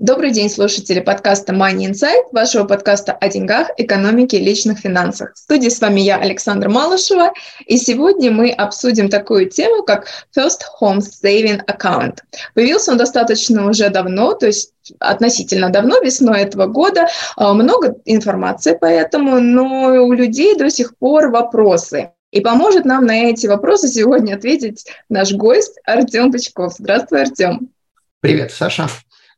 Добрый день, слушатели подкаста Money Insight, вашего подкаста о деньгах, экономике и личных финансах. В студии с вами я, Александра Малышева, и сегодня мы обсудим такую тему, как First Home Saving Account. Появился он достаточно уже давно, то есть относительно давно, весной этого года. А, много информации по этому, но у людей до сих пор вопросы. И поможет нам на эти вопросы сегодня ответить наш гость Артем Пучков. Здравствуй, Артем. Привет, Саша.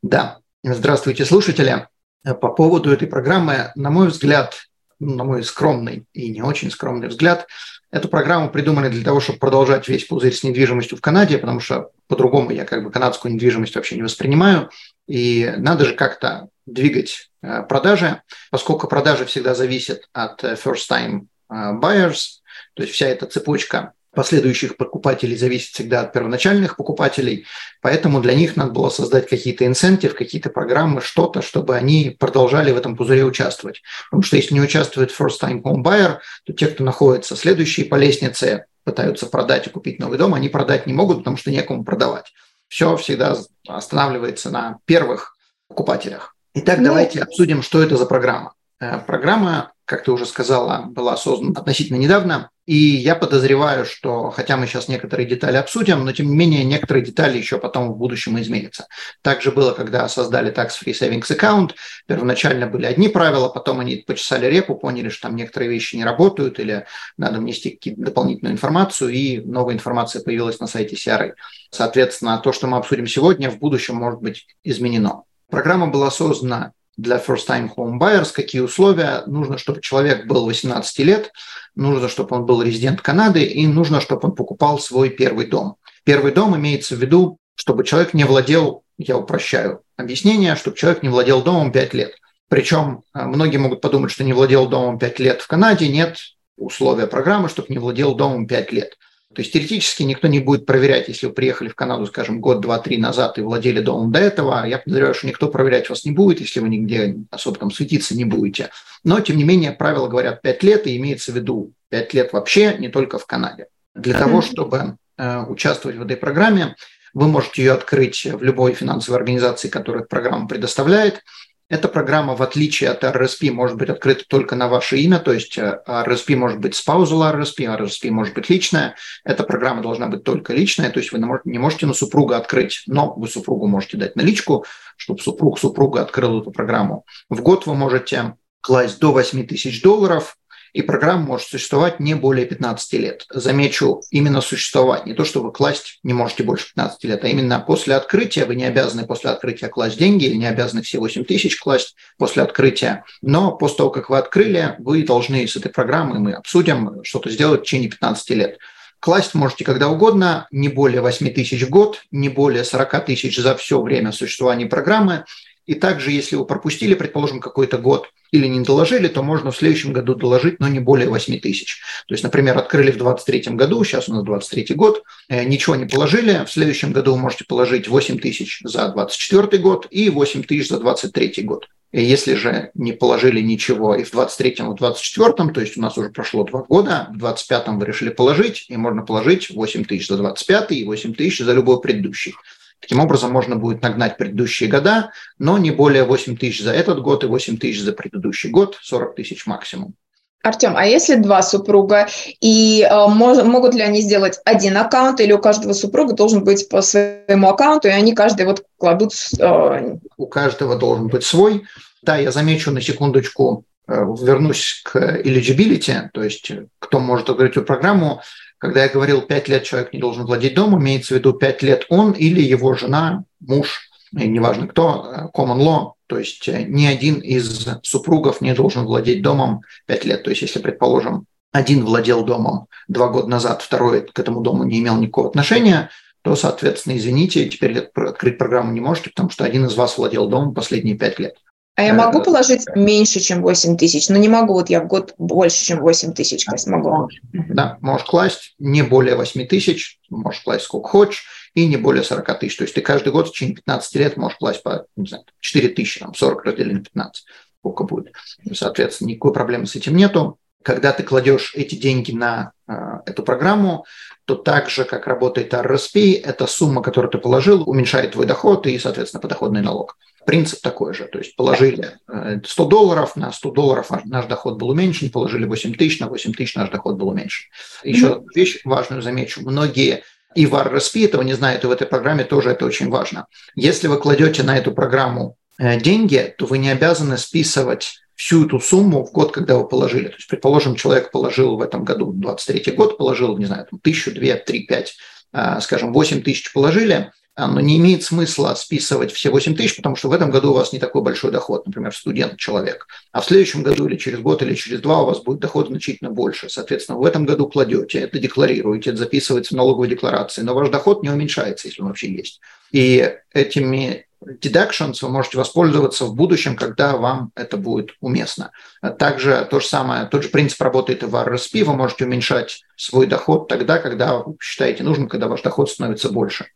Да, Здравствуйте, слушатели. По поводу этой программы, на мой взгляд, ну, на мой скромный и не очень скромный взгляд, эту программу придумали для того, чтобы продолжать весь пузырь с недвижимостью в Канаде, потому что по-другому я как бы канадскую недвижимость вообще не воспринимаю. И надо же как-то двигать э, продажи, поскольку продажи всегда зависят от э, first-time э, buyers, то есть вся эта цепочка последующих покупателей зависит всегда от первоначальных покупателей, поэтому для них надо было создать какие-то инцентив, какие-то программы, что-то, чтобы они продолжали в этом пузыре участвовать. Потому что если не участвует first-time home buyer, то те, кто находится следующие по лестнице, пытаются продать и купить новый дом, они продать не могут, потому что некому продавать. Все всегда останавливается на первых покупателях. Итак, ну, давайте обсудим, что это за программа. Э, программа, как ты уже сказала, была создана относительно недавно. И я подозреваю, что, хотя мы сейчас некоторые детали обсудим, но тем не менее некоторые детали еще потом в будущем изменятся. Также было, когда создали Tax Free Savings Account. Первоначально были одни правила, потом они почесали репу, поняли, что там некоторые вещи не работают или надо внести какие-то дополнительную информацию, и новая информация появилась на сайте CRA. Соответственно, то, что мы обсудим сегодня, в будущем может быть изменено. Программа была создана для first-time home buyers, какие условия. Нужно, чтобы человек был 18 лет, нужно, чтобы он был резидент Канады, и нужно, чтобы он покупал свой первый дом. Первый дом имеется в виду, чтобы человек не владел, я упрощаю объяснение, чтобы человек не владел домом 5 лет. Причем э, многие могут подумать, что не владел домом 5 лет в Канаде. Нет, условия программы, чтобы не владел домом 5 лет. То есть теоретически никто не будет проверять, если вы приехали в Канаду, скажем, год, два, три назад и владели домом до этого. Я подозреваю, что никто проверять вас не будет, если вы нигде особо там светиться не будете. Но, тем не менее, правила говорят 5 лет, и имеется в виду 5 лет вообще, не только в Канаде. Для того, чтобы э, участвовать в этой программе, вы можете ее открыть в любой финансовой организации, которая программу предоставляет. Эта программа, в отличие от RSP, может быть открыта только на ваше имя, то есть RSP э, может быть spousal RSP, RSP может быть личная. Эта программа должна быть только личная, то есть вы не можете на супруга открыть, но вы супругу можете дать наличку, чтобы супруг супруга открыл эту программу. В год вы можете класть до 8 тысяч долларов, и программа может существовать не более 15 лет. Замечу, именно существовать, не то, что вы класть не можете больше 15 лет, а именно после открытия, вы не обязаны после открытия класть деньги или не обязаны все 8 тысяч класть после открытия, но после того, как вы открыли, вы должны с этой программой, мы обсудим, что-то сделать в течение 15 лет. Класть можете когда угодно, не более 8 тысяч в год, не более 40 тысяч за все время существования программы. И также, если вы пропустили, предположим, какой-то год – или не доложили, то можно в следующем году доложить, но не более 8 тысяч. То есть, например, открыли в 2023 году, сейчас у нас 23 год, э, ничего не положили, в следующем году вы можете положить 8 тысяч за 24 год и 8 тысяч за 23 год. Если же не положили ничего и в 23-м, и в 24-м, то есть у нас уже прошло два года, в 25-м вы решили положить, и можно положить 8 тысяч за 25 и 8 тысяч за любой предыдущий. Таким образом, можно будет нагнать предыдущие года, но не более 8 тысяч за этот год и 8 тысяч за предыдущий год, 40 тысяч максимум. Артем, а если два супруга, и э, мож, могут ли они сделать один аккаунт, или у каждого супруга должен быть по своему аккаунту, и они каждый вот кладут... Э... У каждого должен быть свой. Да, я замечу на секундочку, э, вернусь к eligibility, то есть кто может открыть эту программу. Когда я говорил, 5 лет человек не должен владеть домом, имеется в виду 5 лет он или его жена, муж, неважно кто, э, common law, то есть э, ни один из супругов не должен владеть домом 5 лет. То есть если, предположим, один владел домом два года назад, второй к этому дому не имел никакого отношения, то, соответственно, извините, теперь открыть программу не можете, потому что один из вас владел домом последние пять лет. А я могу положить меньше, чем 8 тысяч, но не могу, вот я в год больше, чем 8 тысяч класть могу. Да, можешь класть не более 8 тысяч, можешь класть сколько хочешь, и не более 40 тысяч. То есть ты каждый год в течение 15 лет можешь класть по, не знаю, 4 тысячи, там, 40 разделить на 15, сколько будет. Соответственно, никакой проблемы с этим нету. Когда ты кладешь эти деньги на э, эту программу, то так же, как работает RSP, эта сумма, которую ты положил, уменьшает твой доход и, соответственно, подоходный налог принцип такой же. То есть положили 100 э, долларов, на 100 долларов наш доход был уменьшен, положили 8 тысяч, на 8 тысяч наш доход был уменьшен. Еще mm-hmm. вещь важную замечу. Многие и в RSP этого не знают, и в этой программе тоже это очень важно. Если вы кладете на эту программу э, деньги, то вы не обязаны списывать всю эту сумму в год, когда вы положили. То есть, предположим, человек положил в этом году, 23 год, положил, не знаю, там, тысячу, две, три, пять, э, скажем, 8 тысяч положили – а, но не имеет смысла списывать все 8 тысяч, потому что в этом году у вас не такой большой доход, например, студент, человек. А в следующем году или через год или через два у вас будет доход значительно больше. Соответственно, в этом году кладете, это декларируете, это записывается в налоговой декларации, но ваш доход не уменьшается, если он вообще есть. И этими deductions вы можете воспользоваться в будущем, когда вам это будет уместно. Также то же самое, тот же принцип работает и в RSP. Вы можете уменьшать свой доход тогда, когда вы считаете нужным, когда ваш доход становится больше.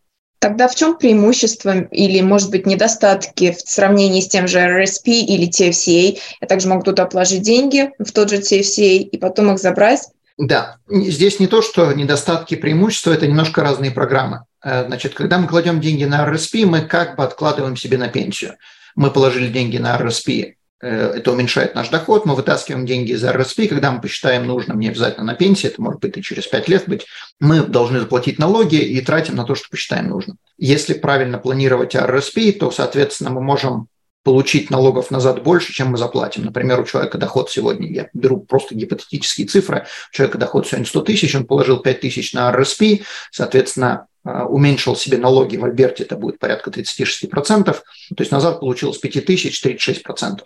Тогда в чем преимущество или, может быть, недостатки в сравнении с тем же RSP или TFCA? Я также могу туда положить деньги в тот же TFCA и потом их забрать. Да, здесь не то, что недостатки, преимущества, это немножко разные программы. Э, значит, когда мы кладем деньги на RSP, мы как бы откладываем себе на пенсию. Мы положили деньги на RSP это уменьшает наш доход, мы вытаскиваем деньги из RSP, когда мы посчитаем нужным, не обязательно на пенсии, это может быть и через 5 лет быть, мы должны заплатить налоги и тратим на то, что посчитаем нужным. Если правильно планировать RSP, то, соответственно, мы можем получить налогов назад больше, чем мы заплатим. Например, у человека доход сегодня, я беру просто гипотетические цифры, у человека доход сегодня 100 тысяч, он положил 5 тысяч на RSP, соответственно, э, уменьшил себе налоги в Альберте, это будет порядка 36%, то есть назад получил с 5 тысяч 36%.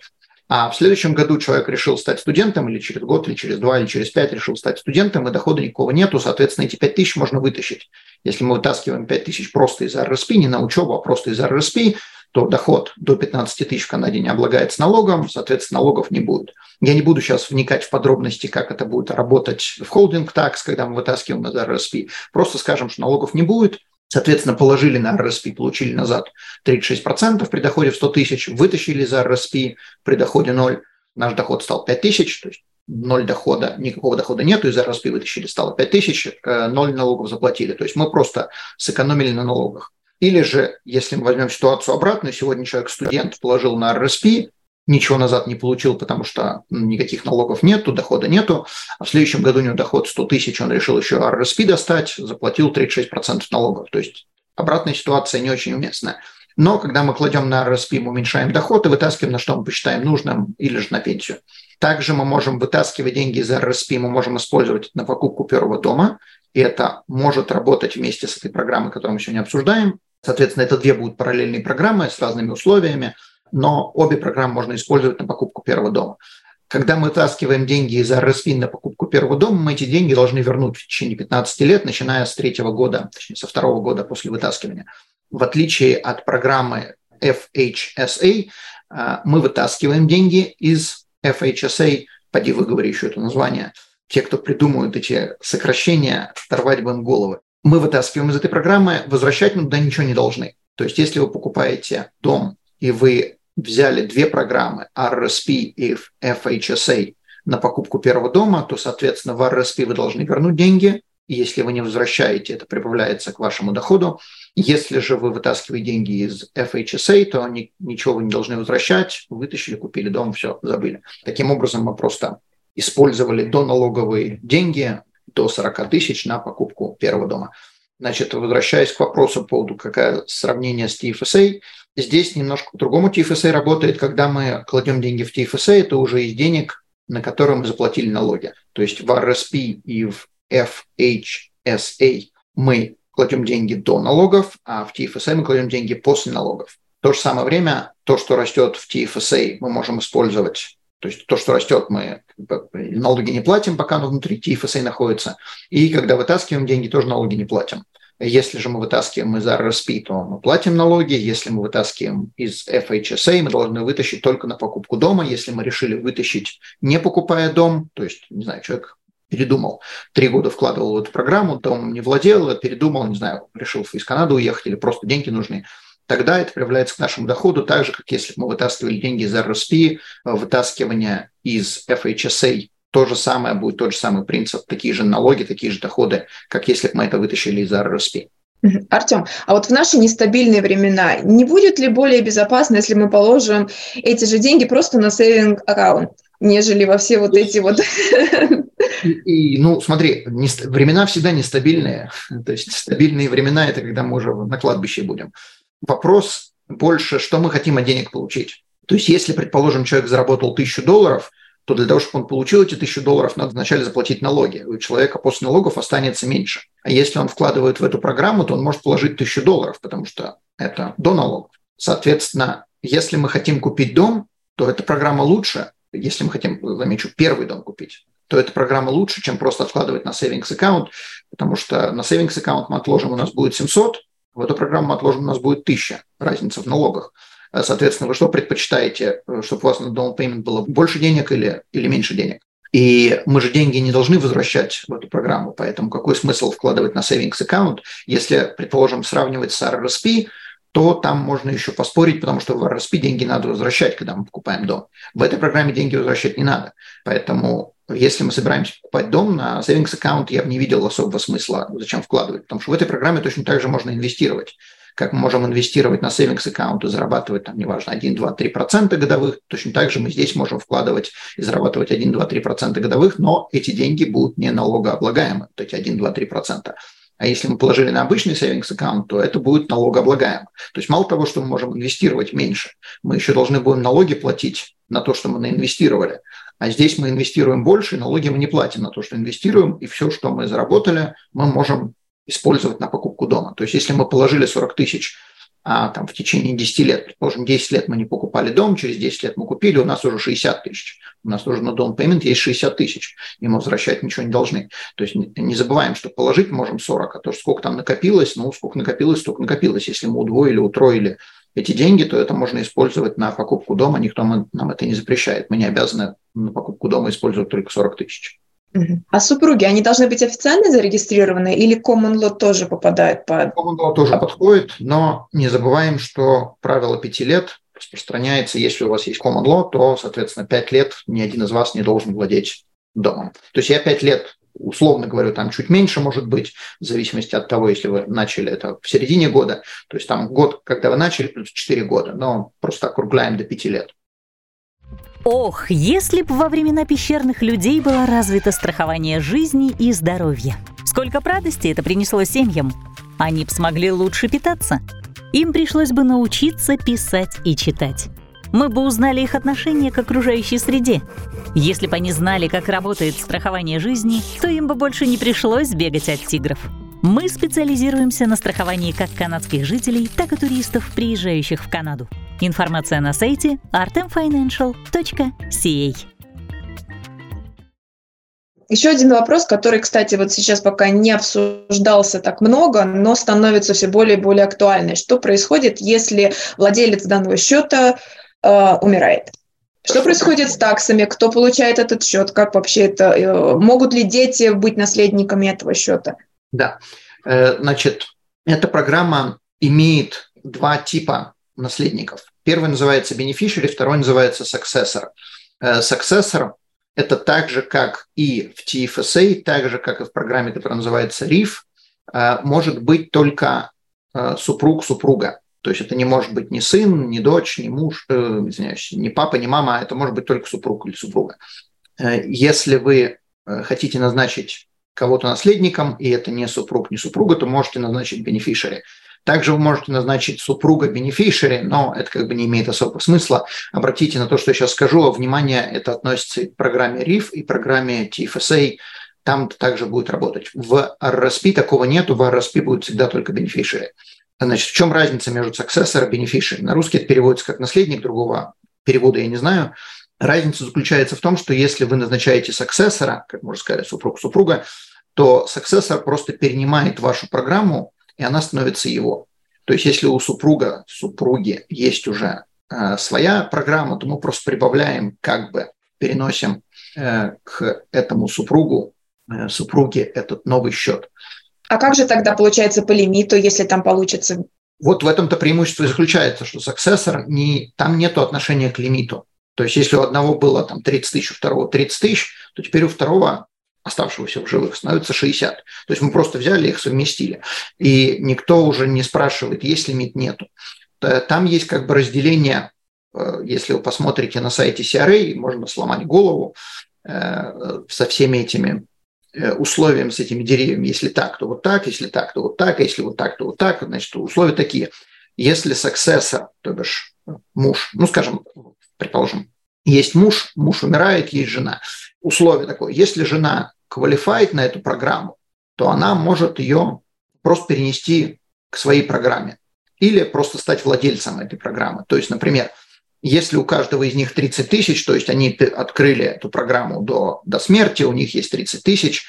А в следующем году человек решил стать студентом, или через год, или через два, или через пять решил стать студентом, и дохода никакого нету, соответственно, эти пять тысяч можно вытащить. Если мы вытаскиваем пять тысяч просто из РСП, не на учебу, а просто из РСП, то доход до 15 тысяч в Канаде не облагается налогом, соответственно, налогов не будет. Я не буду сейчас вникать в подробности, как это будет работать в холдинг такс, когда мы вытаскиваем из РСП. Просто скажем, что налогов не будет, Соответственно, положили на RSP, получили назад 36% при доходе в 100 тысяч, вытащили за RSP при доходе 0, наш доход стал 5 тысяч, то есть ноль дохода, никакого дохода нету, из RSP вытащили, стало 5 тысяч, 0 э, налогов заплатили. То есть мы просто сэкономили на налогах. Или же, если мы возьмем ситуацию обратную, сегодня человек, студент, положил на RSP, ничего назад не получил, потому что никаких налогов нету, дохода нету. А в следующем году у него доход 100 тысяч, он решил еще RSP достать, заплатил 36% налогов. То есть обратная ситуация не очень уместная. Но когда мы кладем на RSP, мы уменьшаем доход и вытаскиваем, на что мы посчитаем нужным, или же на пенсию. Также мы можем вытаскивать деньги из RSP, мы можем использовать на покупку первого дома. И это может работать вместе с этой программой, которую мы сегодня обсуждаем. Соответственно, это две будут параллельные программы с разными условиями но обе программы можно использовать на покупку первого дома. Когда мы вытаскиваем деньги из RSP на покупку первого дома, мы эти деньги должны вернуть в течение 15 лет, начиная с третьего года, точнее, со второго года после вытаскивания. В отличие от программы FHSA, э, мы вытаскиваем деньги из FHSA, поди выговори еще это название, те, кто придумывают эти сокращения, оторвать бы им головы. Мы вытаскиваем из этой программы, возвращать мы туда ничего не должны. То есть если вы покупаете дом, и вы взяли две программы RSP и FHSA на покупку первого дома, то, соответственно, в RSP вы должны вернуть деньги, если вы не возвращаете, это прибавляется к вашему доходу. Если же вы вытаскиваете деньги из FHSA, то ни, ничего вы не должны возвращать, вытащили, купили дом, все, забыли. Таким образом, мы просто использовали доналоговые деньги до 40 тысяч на покупку первого дома. Значит, возвращаясь к вопросу по поводу какое сравнение с TFSA, Здесь немножко по-другому TFSA работает. Когда мы кладем деньги в TFSA, это уже из денег, на которые мы заплатили налоги. То есть в RSP и в FHSA мы кладем деньги до налогов, а в TFSA мы кладем деньги после налогов. В то же самое время то, что растет в TFSA, мы можем использовать то есть то, что растет, мы налоги не платим, пока оно внутри TFSA находится. И когда вытаскиваем деньги, тоже налоги не платим. Если же мы вытаскиваем из RRSP, то мы платим налоги. Если мы вытаскиваем из FHSA, мы должны вытащить только на покупку дома. Если мы решили вытащить, не покупая дом, то есть, не знаю, человек передумал, три года вкладывал в эту программу, домом не владел, передумал, не знаю, решил из Канады уехать или просто деньги нужны, тогда это проявляется к нашему доходу так же, как если бы мы вытаскивали деньги из RSP, вытаскивание из FHSA, то же самое будет тот же самый принцип, такие же налоги, такие же доходы, как если бы мы это вытащили из RSP. Артем, а вот в наши нестабильные времена не будет ли более безопасно, если мы положим эти же деньги просто на сейвинг аккаунт, нежели во все вот эти вот... И, и, ну, смотри, не, времена всегда нестабильные. То есть стабильные времена – это когда мы уже на кладбище будем. Вопрос больше, что мы хотим от денег получить. То есть если, предположим, человек заработал тысячу долларов – то для того, чтобы он получил эти тысячу долларов, надо вначале заплатить налоги. У человека после налогов останется меньше. А если он вкладывает в эту программу, то он может положить тысячу долларов, потому что это до налогов. Соответственно, если мы хотим купить дом, то эта программа лучше. Если мы хотим, замечу, первый дом купить, то эта программа лучше, чем просто откладывать на savings аккаунт, потому что на savings аккаунт мы отложим, у нас будет 700, в эту программу отложим, у нас будет 1000, разница в налогах. Э, соответственно, вы что предпочитаете, э, чтобы у вас на down payment было больше денег или, или меньше денег? И мы же деньги не должны возвращать в эту программу, поэтому какой смысл вкладывать на savings аккаунт, если, предположим, сравнивать с RRSP, то там можно еще поспорить, потому что в RRSP деньги надо возвращать, когда мы покупаем дом. В этой программе деньги возвращать не надо. Поэтому если мы собираемся покупать дом на savings аккаунт, я бы не видел особого смысла, зачем вкладывать, потому что в этой программе точно так же можно инвестировать как мы можем инвестировать на savings аккаунт и зарабатывать, там, неважно, 1, 2, 3 процента годовых, точно так же мы здесь можем вкладывать и зарабатывать 1, 2, 3 процента годовых, но эти деньги будут не налогооблагаемы, вот эти 1, 2, 3 процента. А если мы положили на обычный savings аккаунт, то это будет налогооблагаемо. То есть мало того, что мы можем инвестировать меньше, мы еще должны будем налоги платить на то, что мы наинвестировали. А здесь мы инвестируем больше, налоги мы не платим на то, что инвестируем, и все, что мы заработали, мы можем использовать на покупку дома. То есть если мы положили 40 тысяч а, там, в течение 10 лет, предположим, 10 лет мы не покупали дом, через 10 лет мы купили, у нас уже 60 тысяч. У нас уже на дом payment есть 60 тысяч, и мы возвращать ничего не должны. То есть не забываем, что положить можем 40, а то сколько там накопилось, ну, сколько накопилось, столько накопилось. Если мы удвоили, утроили эти деньги, то это можно использовать на покупку дома, никто нам это не запрещает. Мы не обязаны на покупку дома использовать только 40 тысяч. А супруги, они должны быть официально зарегистрированы или common law тоже попадает под... Common law тоже подходит, но не забываем, что правило пяти лет распространяется, если у вас есть common law, то, соответственно, пять лет ни один из вас не должен владеть домом. То есть я пять лет условно говорю, там чуть меньше может быть, в зависимости от того, если вы начали это в середине года, то есть там год, когда вы начали, плюс 4 года, но просто округляем до 5 лет. Ох, если бы во времена пещерных людей было развито страхование жизни и здоровья. Сколько радости это принесло семьям. Они бы смогли лучше питаться. Им пришлось бы научиться писать и читать. Мы бы узнали их отношение к окружающей среде. Если бы они знали, как работает страхование жизни, то им бы больше не пришлось бегать от тигров. Мы специализируемся на страховании как канадских жителей, так и туристов, приезжающих в Канаду. Информация на сайте artemfinancial.ca. Еще один вопрос, который, кстати, вот сейчас пока не обсуждался так много, но становится все более и более актуальным. Что происходит, если владелец данного счета э, умирает? Что происходит с таксами? Кто получает этот счет? Как вообще это? Э, могут ли дети быть наследниками этого счета? Да. Э, значит, эта программа имеет два типа наследников. Первый называется beneficiary, второй называется successor. Э, successor – это так же, как и в TFSA, так же, как и в программе, которая называется RIF, э, может быть только э, супруг супруга. То есть это не может быть ни сын, ни дочь, ни муж, э, извиняюсь, ни папа, ни мама, а это может быть только супруг или супруга. Если вы хотите назначить кого-то наследником, и это не супруг, не супруга, то можете назначить beneficiary. Также вы можете назначить супруга бенефишери, но это как бы не имеет особого смысла. Обратите на то, что я сейчас скажу, а внимание, это относится и к программе RIF, и программе TFSA, там также будет работать. В RSP такого нету, в RSP будет всегда только beneficiary. Значит, в чем разница между successor и beneficiary? На русский это переводится как наследник, другого перевода я не знаю. Разница заключается в том, что если вы назначаете саксессора, как можно сказать, супруг супруга, то саксессор просто перенимает вашу программу и она становится его. То есть если у супруга, супруги есть уже э, своя программа, то мы просто прибавляем, как бы переносим э, к этому супругу, э, супруге этот новый счет. А как же тогда получается по лимиту, если там получится? Вот в этом-то преимущество и заключается, что successor, не, там нет отношения к лимиту. То есть если у одного было там 30 тысяч, у второго 30 тысяч, то теперь у второго оставшегося в живых становится 60. То есть мы просто взяли их, совместили. И никто уже не спрашивает, есть лимит, нету. Там есть как бы разделение, э, если вы посмотрите на сайте CRA, можно сломать голову э, со всеми этими э, условиями, с этими деревьями. Если так, то вот так, если так, то вот так, если вот так, то вот так, значит, условия такие. Если successor, то бишь муж, ну, скажем, предположим, есть муж, муж умирает, есть жена. Условие такое, если жена квалифает на эту программу, то она может ее просто перенести к своей программе или просто стать владельцем этой программы. То есть, например, если у каждого из них 30 тысяч, то есть они открыли эту программу до, до смерти, у них есть 30 тысяч,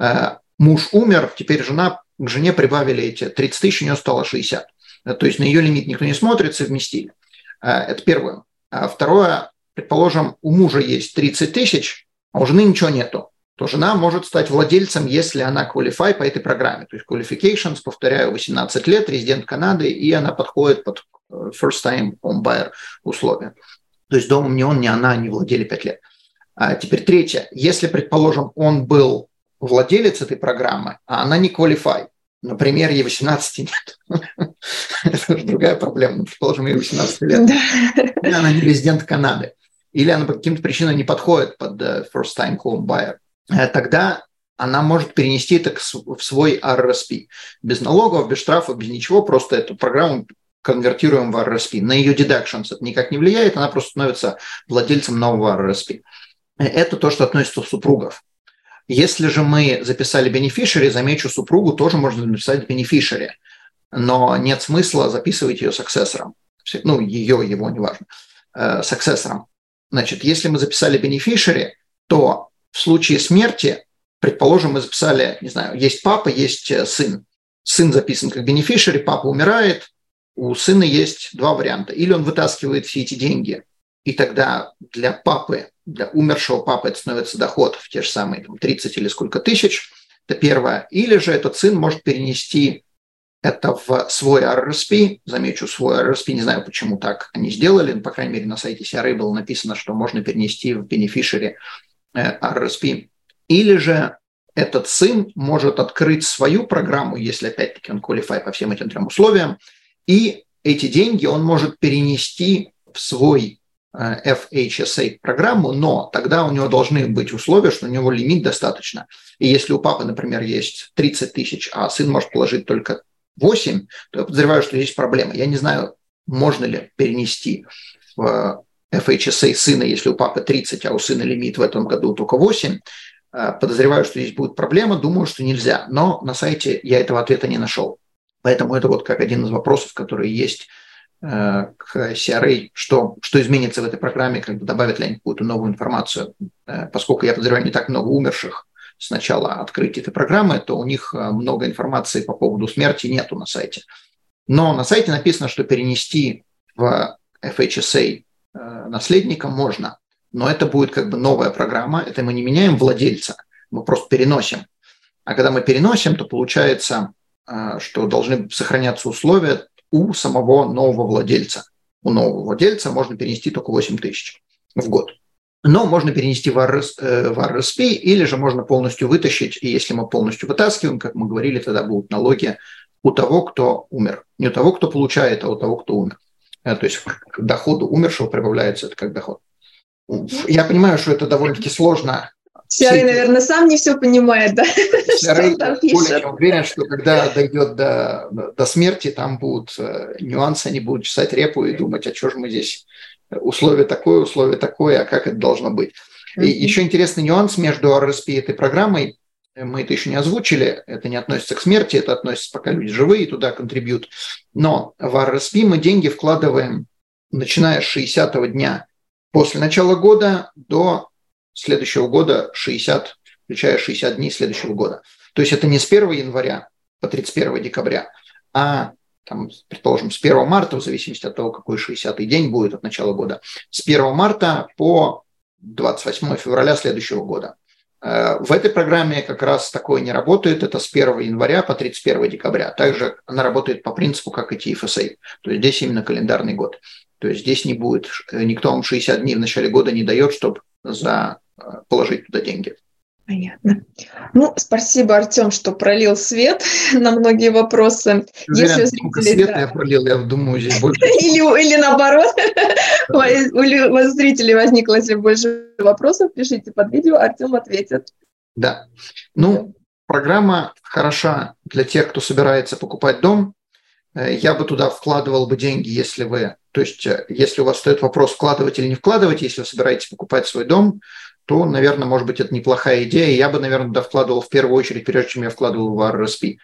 э, муж умер, теперь жена, к жене прибавили эти 30 тысяч, у нее стало 60. То есть на ее лимит никто не смотрит, совместили. Э, это первое. А второе, предположим, у мужа есть 30 тысяч, а у жены ничего нету, то жена может стать владельцем, если она qualify по этой программе. То есть qualifications, повторяю, 18 лет, резидент Канады, и она подходит под э, first time home buyer условия. То есть домом ни он, ни она не владели 5 лет. А теперь третье. Если, предположим, он был владелец этой программы, а она не qualify, например, ей 18 нет. Это уже другая проблема. Предположим, ей 18 лет. И она не резидент Канады или она по каким-то причинам не подходит под э, first time home buyer, тогда она может перенести это в свой RRSP. Без налогов, без штрафов, без ничего, просто эту программу конвертируем в RRSP. На ее deductions это никак не влияет, она просто становится владельцем нового RRSP. Э, это то, что относится к супругов. Если же мы записали beneficiary, замечу, супругу тоже можно написать beneficiary, но нет смысла записывать ее саксессором. Ну, ее, его, неважно, саксессором. Значит, если мы записали beneficiary, то в случае смерти, предположим, мы записали, не знаю, есть папа, есть э, сын. Сын записан как beneficiary, папа умирает, у сына есть два варианта. Или он вытаскивает все эти деньги, и тогда для папы, для умершего папы это становится доход в те же самые там, 30 или сколько тысяч. Это первое. Или же этот сын может перенести это в свой RRSP, замечу свой RRSP, не знаю, почему так они сделали, но, по крайней мере, на сайте CRA было написано, что можно перенести в beneficiary э, RRSP. Или же этот сын может открыть свою программу, если, опять-таки, он qualify по всем этим трем условиям, и эти деньги он может перенести в свой э, FHSA программу, но тогда у него должны быть условия, что у него лимит достаточно. И если у папы, например, есть 30 тысяч, а сын может положить только 8, то я подозреваю, что есть проблема. Я не знаю, можно ли перенести в FHSA сына, если у папы 30, а у сына лимит в этом году только 8. Э, подозреваю, что здесь будет проблема, думаю, что нельзя. Но на сайте я этого ответа не нашел. Поэтому это вот как один из вопросов, которые есть э, к CRA, что, что изменится в этой программе, как бы добавят ли они какую-то новую информацию. Э, поскольку я подозреваю, не так много умерших с начала открытия этой программы, то у них много информации по поводу смерти нету на сайте. Но на сайте написано, что перенести в FHSA наследника можно, но это будет как бы новая программа, это мы не меняем владельца, мы просто переносим. А когда мы переносим, то получается, э, что должны сохраняться условия у самого нового владельца. У нового владельца можно перенести только 8 тысяч в год но можно перенести в, RS, э, в RSP или же можно полностью вытащить, и если мы полностью вытаскиваем, как мы говорили, тогда будут налоги у того, кто умер. Не у того, кто получает, а у того, кто умер. Э, то есть к доходу умершего прибавляется это как доход. Я понимаю, что это довольно-таки сложно. Серый, наверное, сам не все понимает, да? Серый более чем уверен, что когда дойдет до, до смерти, там будут э, нюансы, они будут чесать репу и думать, а что же мы здесь условие такое, условие такое, а как это должно быть. И еще интересный нюанс между RSP и этой программой, мы это еще не озвучили, это не относится к смерти, это относится, пока люди живые, туда контрибьют. Но в RSP мы деньги вкладываем, начиная с 60-го дня после начала года до следующего года 60, включая 60 дней следующего года. То есть это не с 1 января по 31 декабря, а там, предположим, с 1 марта, в зависимости от того, какой 60-й день будет от начала года, с 1 марта по 28 февраля следующего года. Э, в этой программе как раз такое не работает. Это с 1 января по 31 декабря. Также она работает по принципу, как и TFSA. То есть здесь именно календарный год. То есть здесь не будет, э, никто вам 60 дней в начале года не дает, чтобы за, э, положить туда деньги. Понятно. Ну, спасибо, Артем, что пролил свет на многие вопросы. Если зрители... свет да. я пролил, я думаю, здесь больше... или, или наоборот, у зрителей возникло, если больше вопросов, пишите под видео, Артем ответит. Да. Ну, программа хороша для тех, кто собирается покупать дом. Э, я бы туда вкладывал бы деньги, если вы... То есть, э, если у вас стоит вопрос, вкладывать или не вкладывать, если вы собираетесь покупать свой дом, то, наверное, может быть, это неплохая идея. Я бы, наверное, туда вкладывал в первую очередь, прежде чем я вкладывал в RRSP.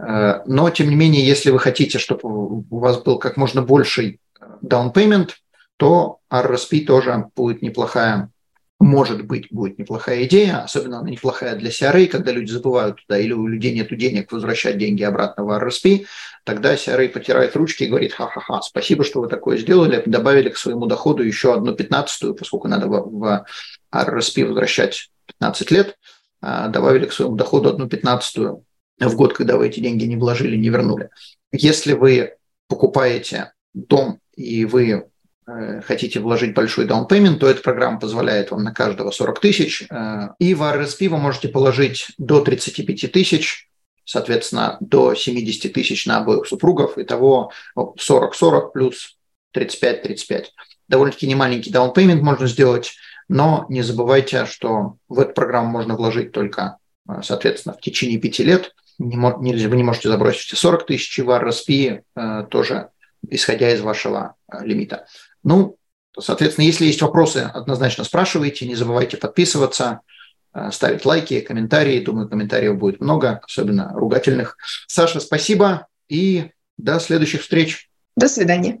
Э, но, тем не менее, если вы хотите, чтобы у вас был как можно больший down payment, то RRSP тоже будет неплохая, может быть, будет неплохая идея, особенно она неплохая для CRA, когда люди забывают туда, или у людей нет денег возвращать деньги обратно в RRSP, тогда CRA потирает ручки и говорит, ха-ха-ха, спасибо, что вы такое сделали, добавили к своему доходу еще одну пятнадцатую, поскольку надо в, в RRSP возвращать 15 лет, а, добавили к своему доходу одну пятнадцатую в год, когда вы эти деньги не вложили, не вернули. Если вы покупаете дом и вы э, хотите вложить большой payment, то эта программа позволяет вам на каждого 40 тысяч. Э, и в RSP вы можете положить до 35 тысяч, соответственно, до 70 тысяч на обоих супругов. Итого 40-40 плюс 35-35. Довольно-таки немаленький payment можно сделать но не забывайте, что в эту программу можно вложить только, э, соответственно, в течение пяти лет. Вы не можете забросить все 40 тысяч, в RSP э, тоже исходя из вашего э, лимита. Ну, соответственно, если есть вопросы, однозначно спрашивайте, не забывайте подписываться, ставить лайки, комментарии. Думаю, комментариев будет много, особенно ругательных. Саша, спасибо и до следующих встреч. До свидания.